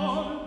On